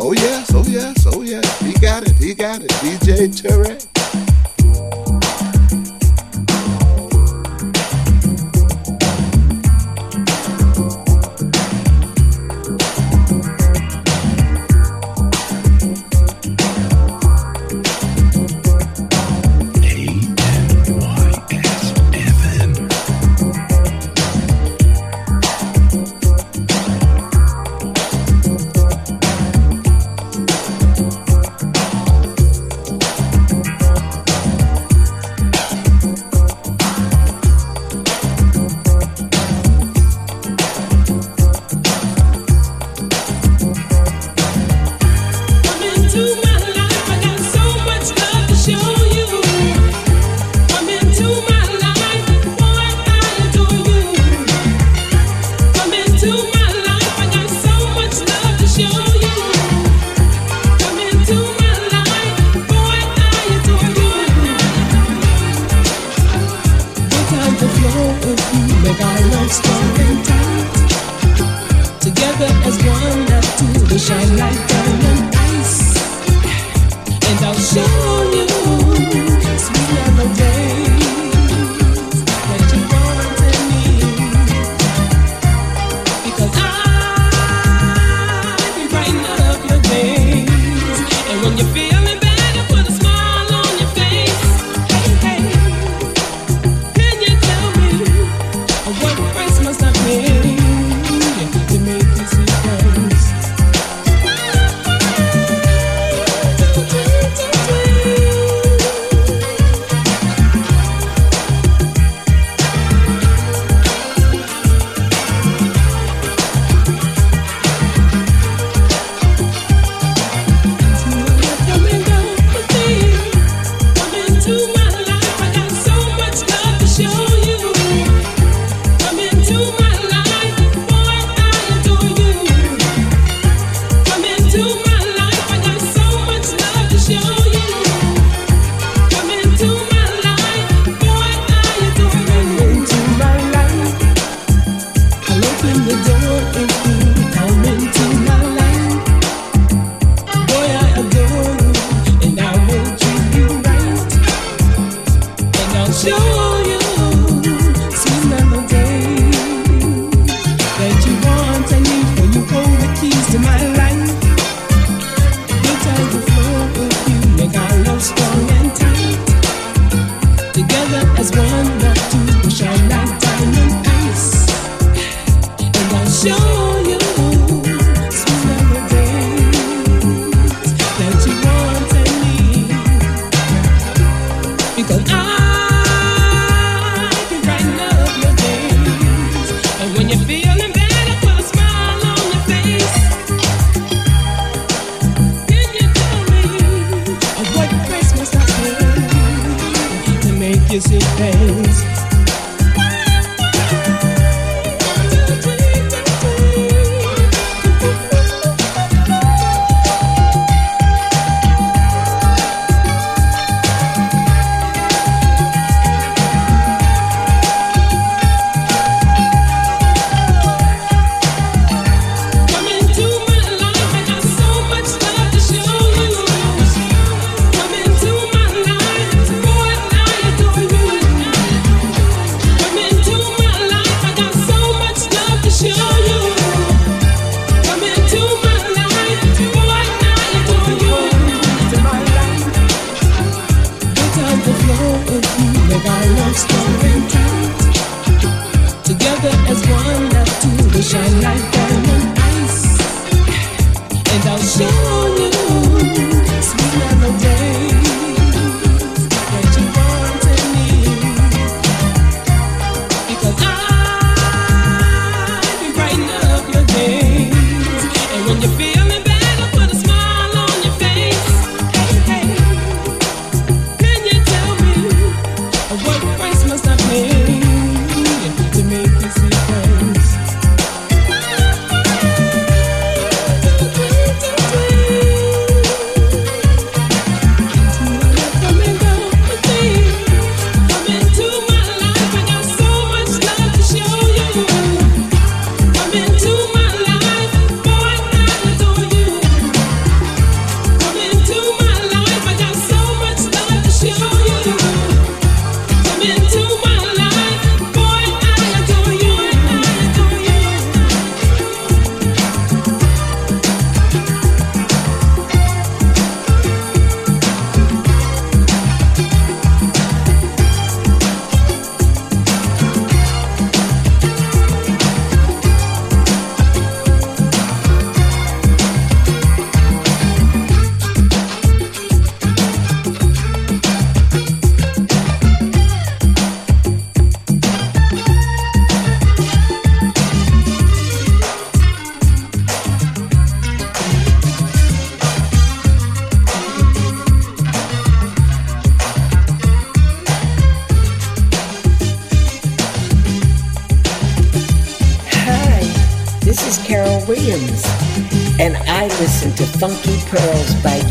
Oh yes, oh yes, oh yes. He got it, he got it. DJ Tarek.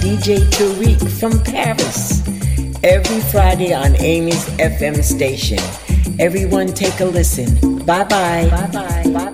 DJ Tarek from Paris every Friday on Amy's FM station. Everyone take a listen. Bye. Bye bye. Bye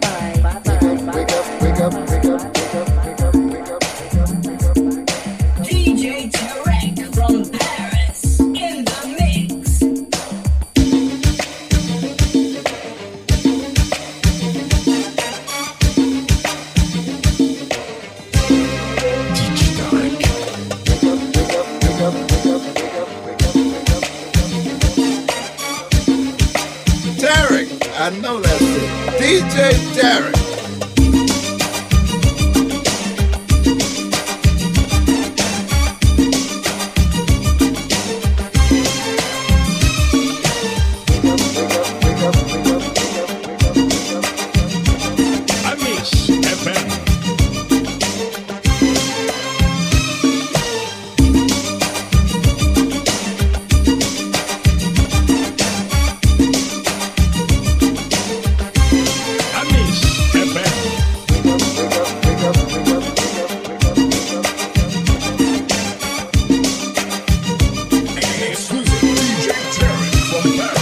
you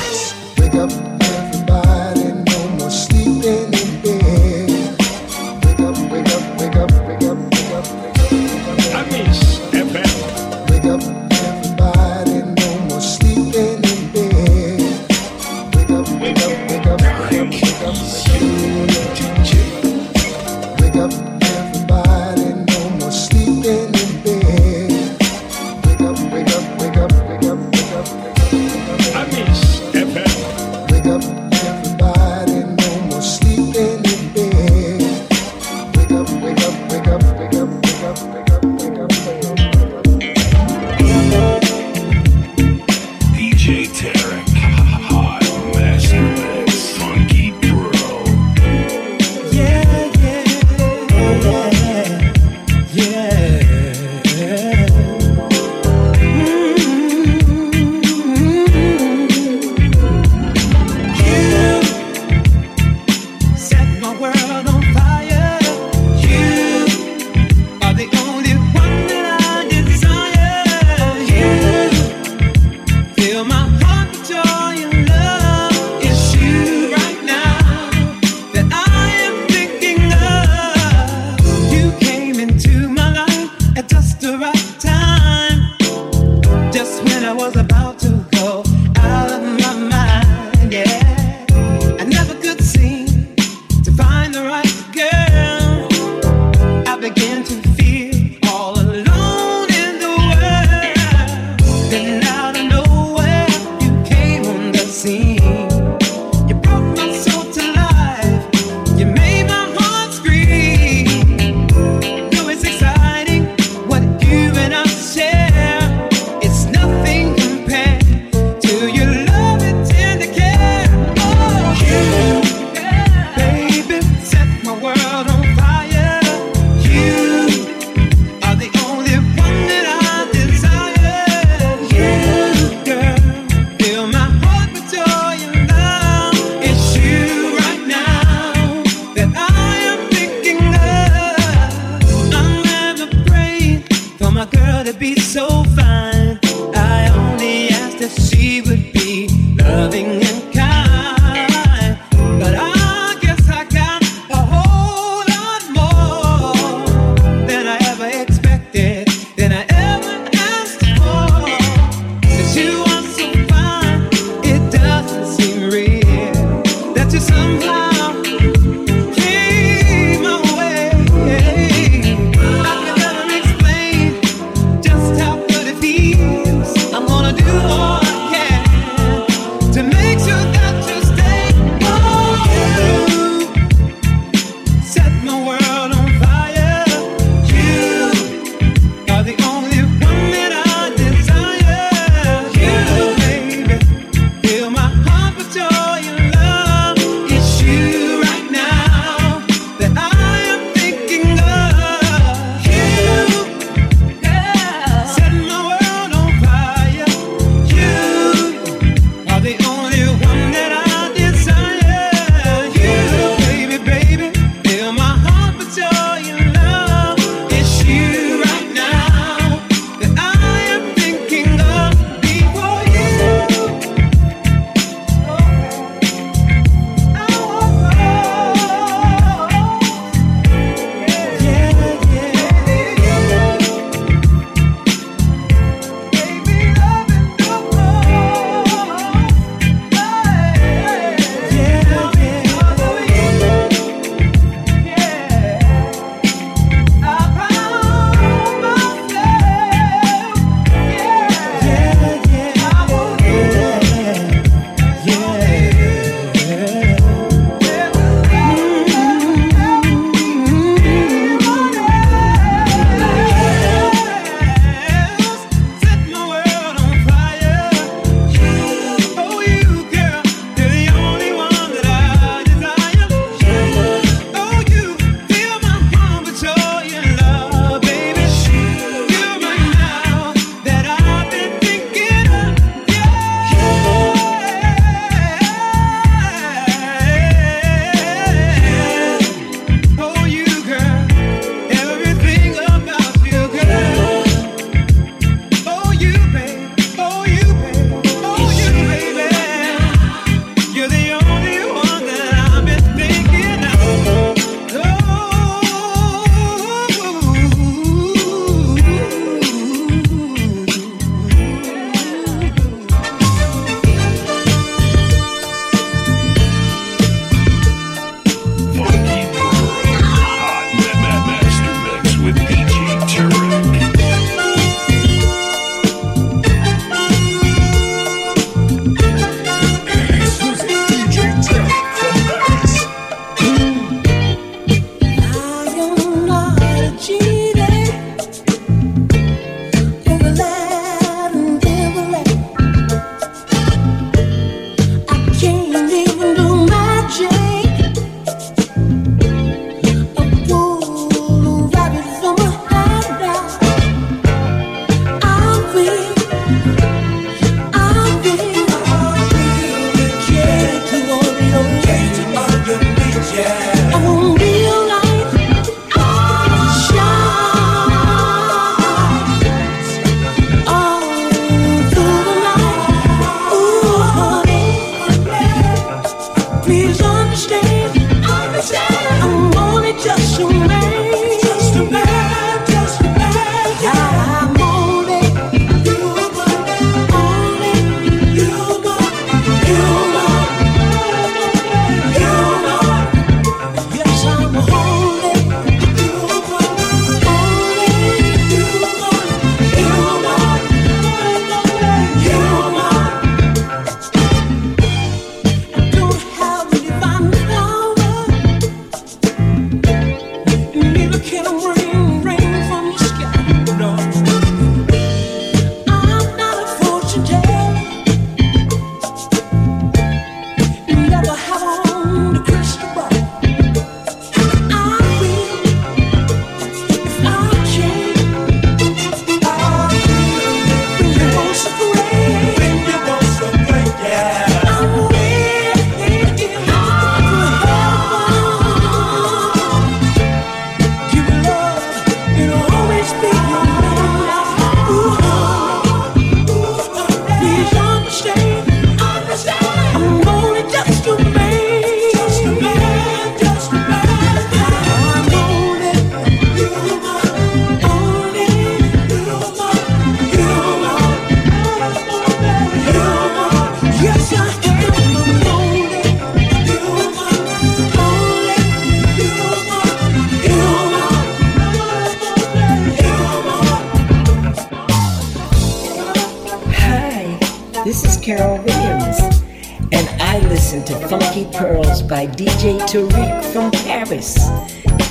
by DJ Tarek from Paris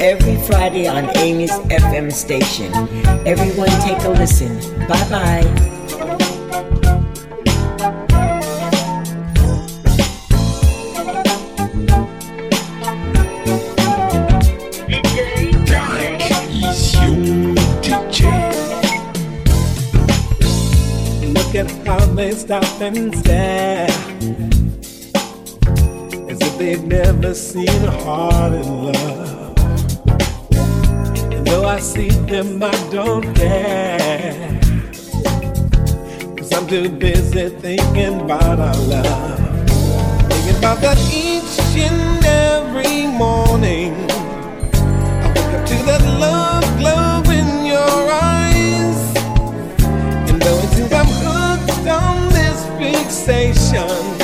every Friday on Amy's FM station. Everyone take a listen. Bye bye. stop and them, I don't care. Cause I'm too busy thinking about our love. Thinking about that each and every morning. I wake up to that love glow in your eyes. And though it seems I'm hooked on this fixation,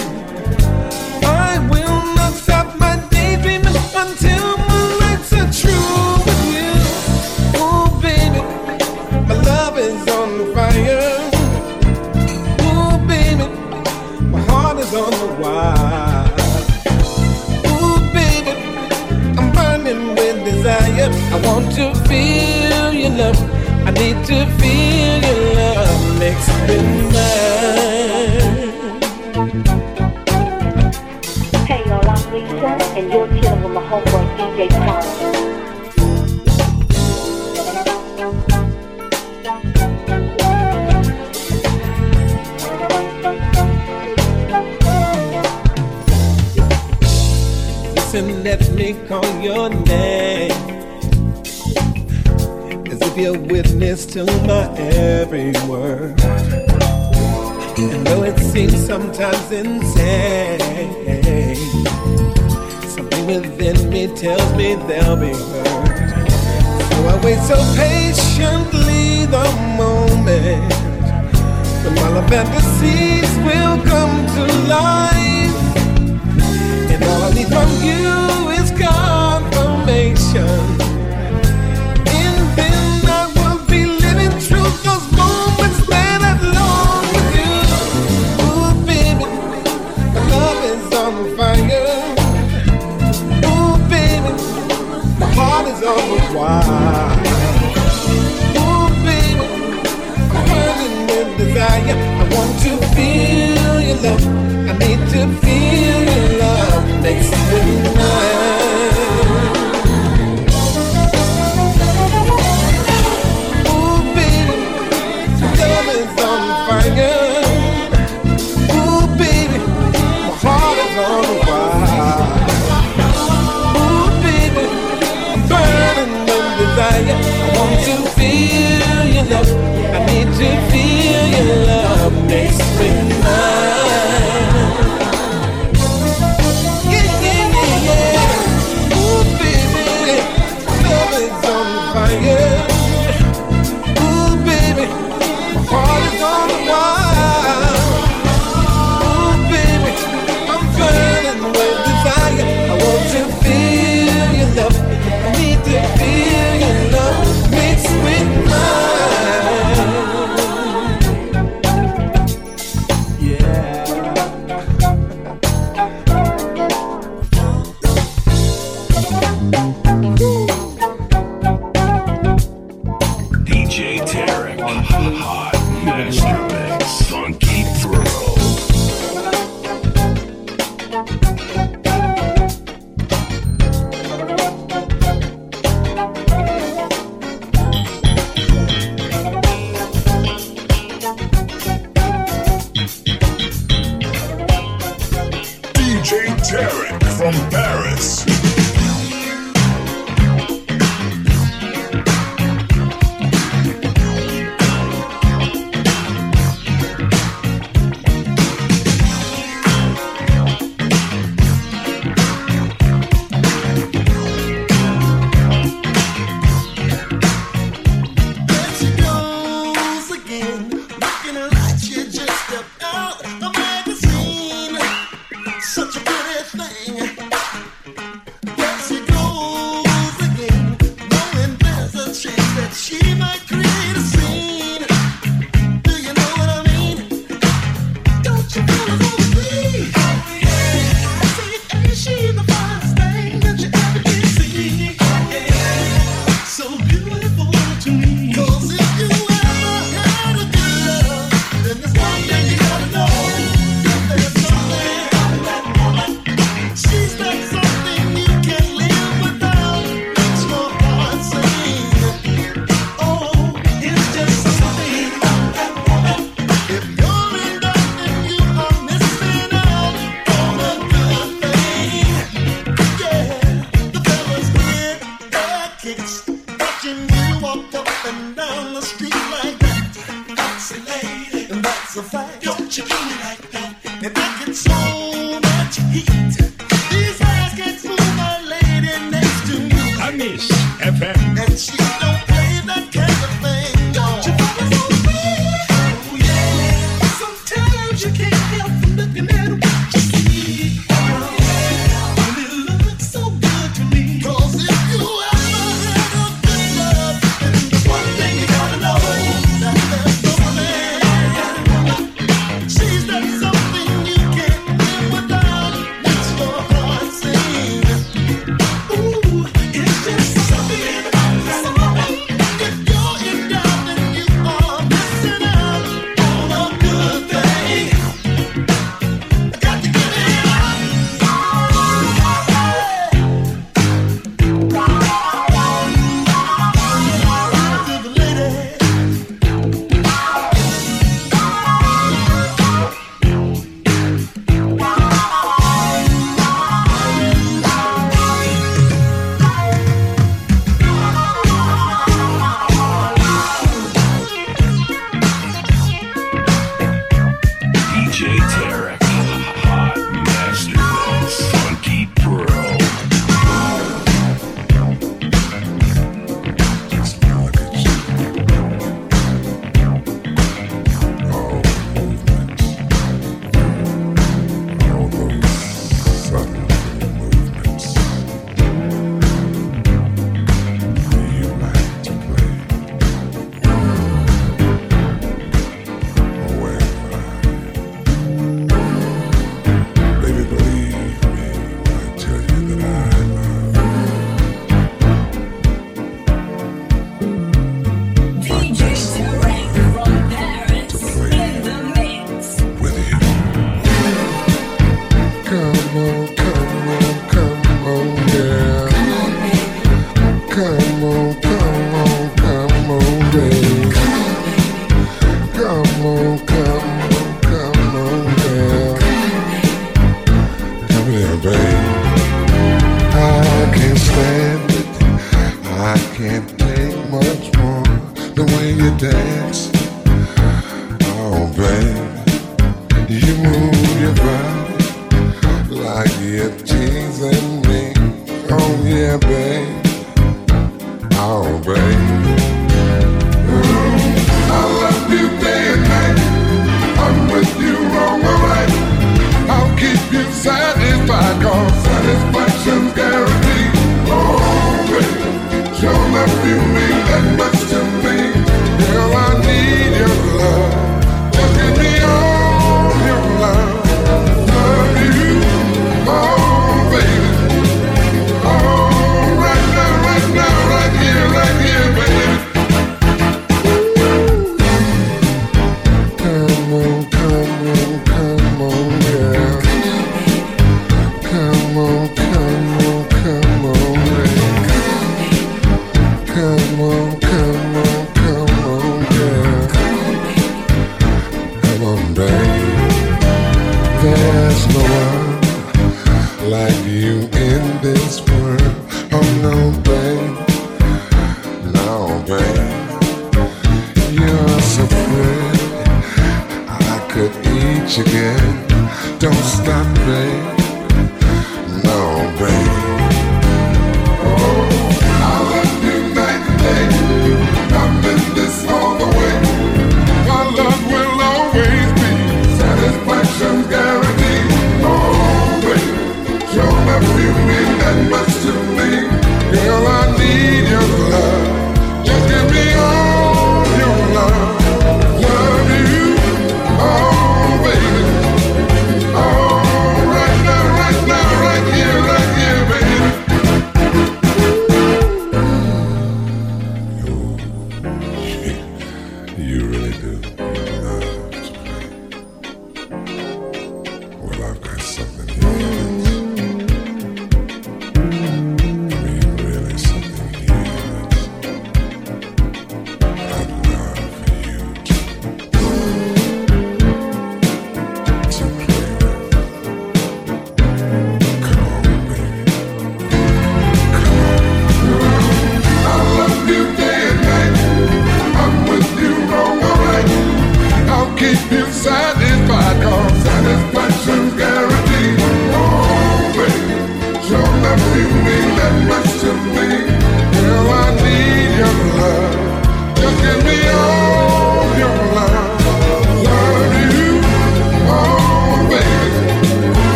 love. I need to feel your love mixed with mine. Hey y'all, I'm Lisa, and you're chilling with my homeboy DJ. Listen, let me call your name. You're witness to my every word. And though it seems sometimes insane, something within me tells me they'll be heard. So I wait so patiently the moment when my love fantasies will come to life. And all I need from you on fire. Ooh, baby, my heart is on wire. Ooh, baby, I'm burning with desire. I want to feel your love. I need to feel your love next to mine. I want to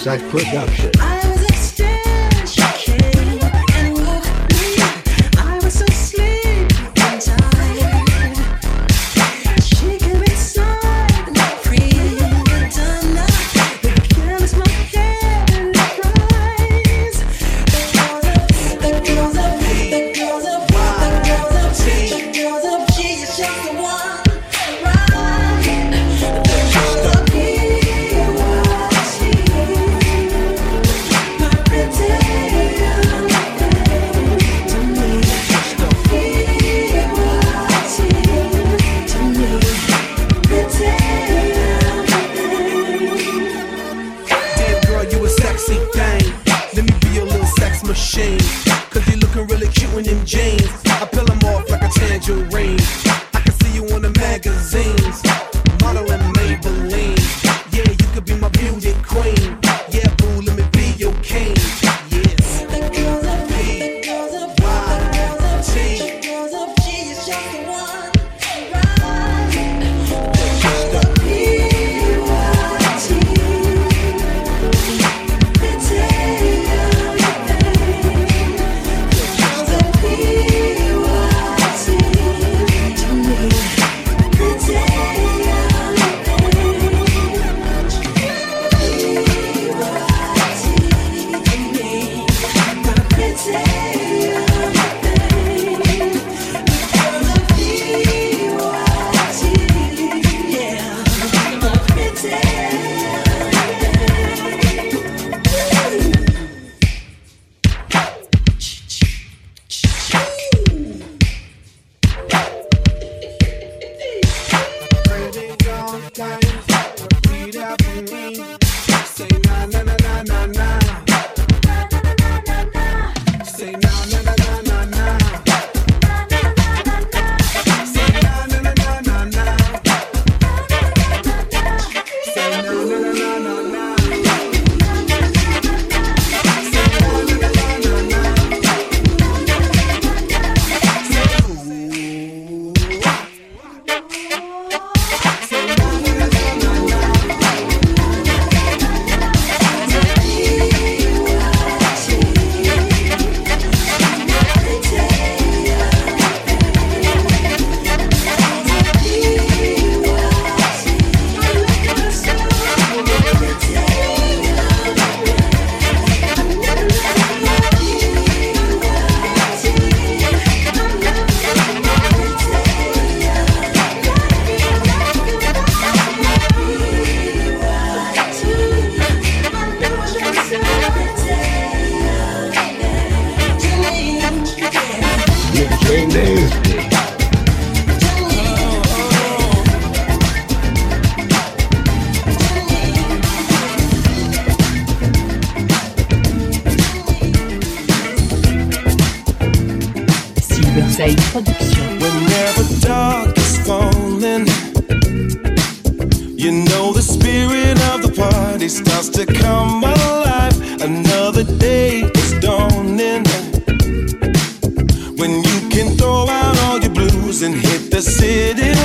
Suicide Production. The city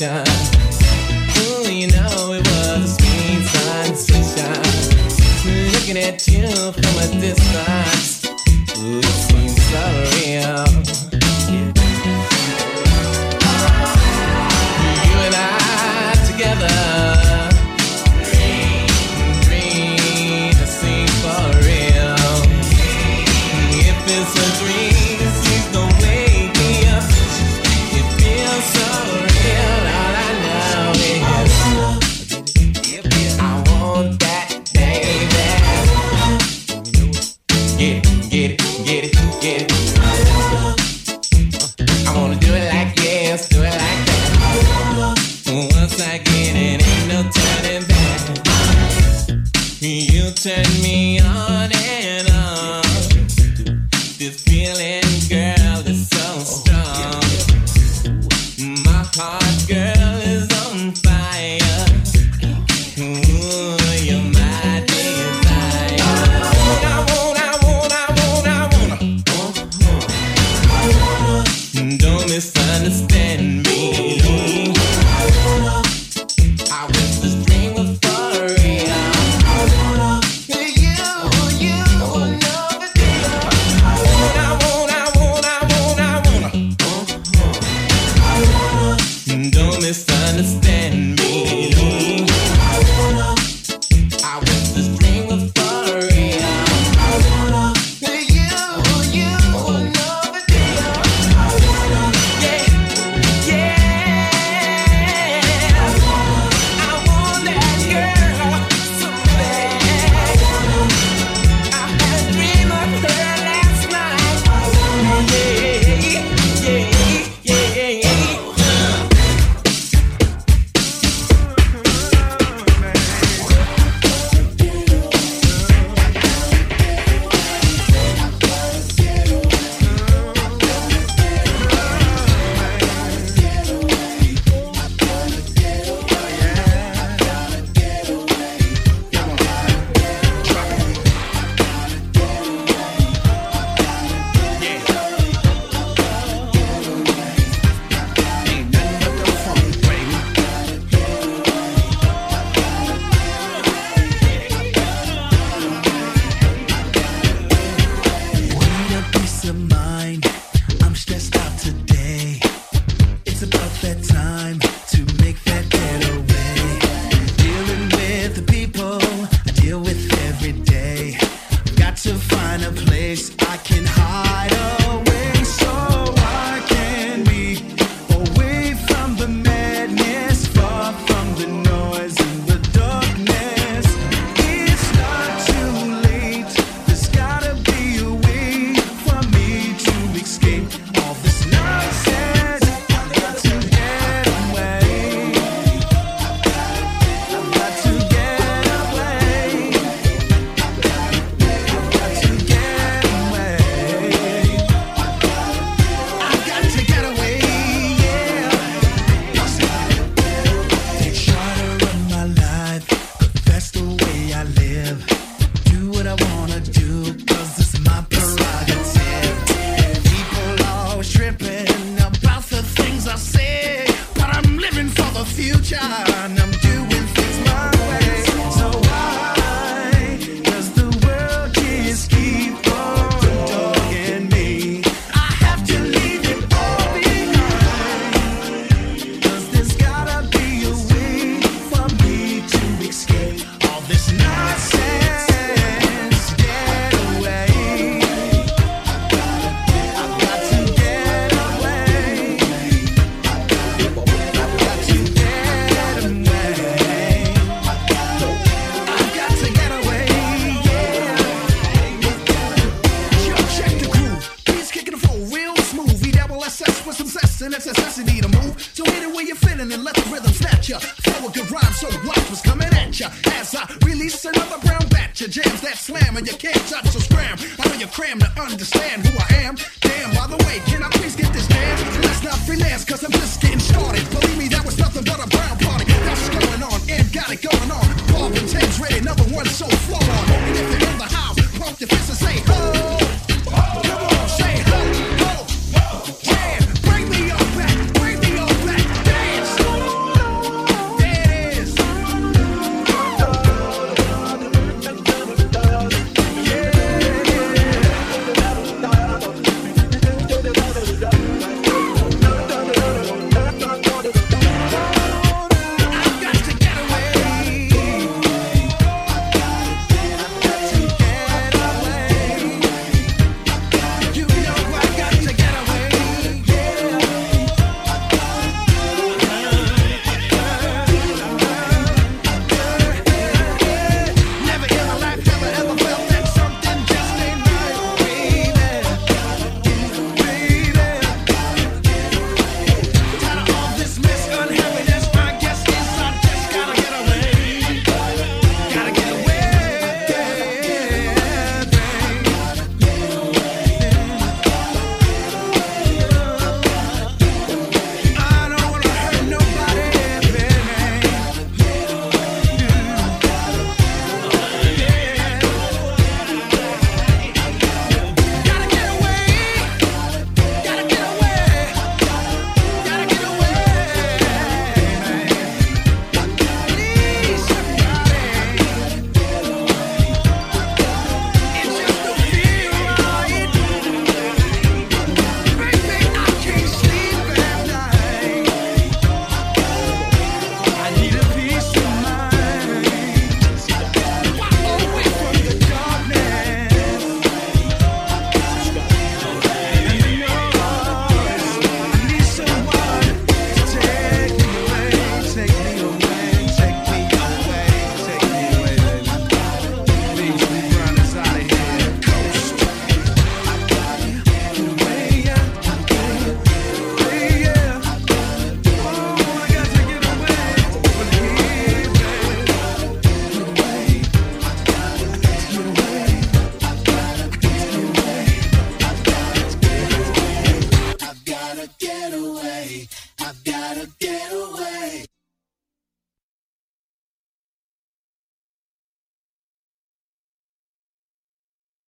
sensation. Ooh, you know it was a sweet sensation. Looking at you from a distance.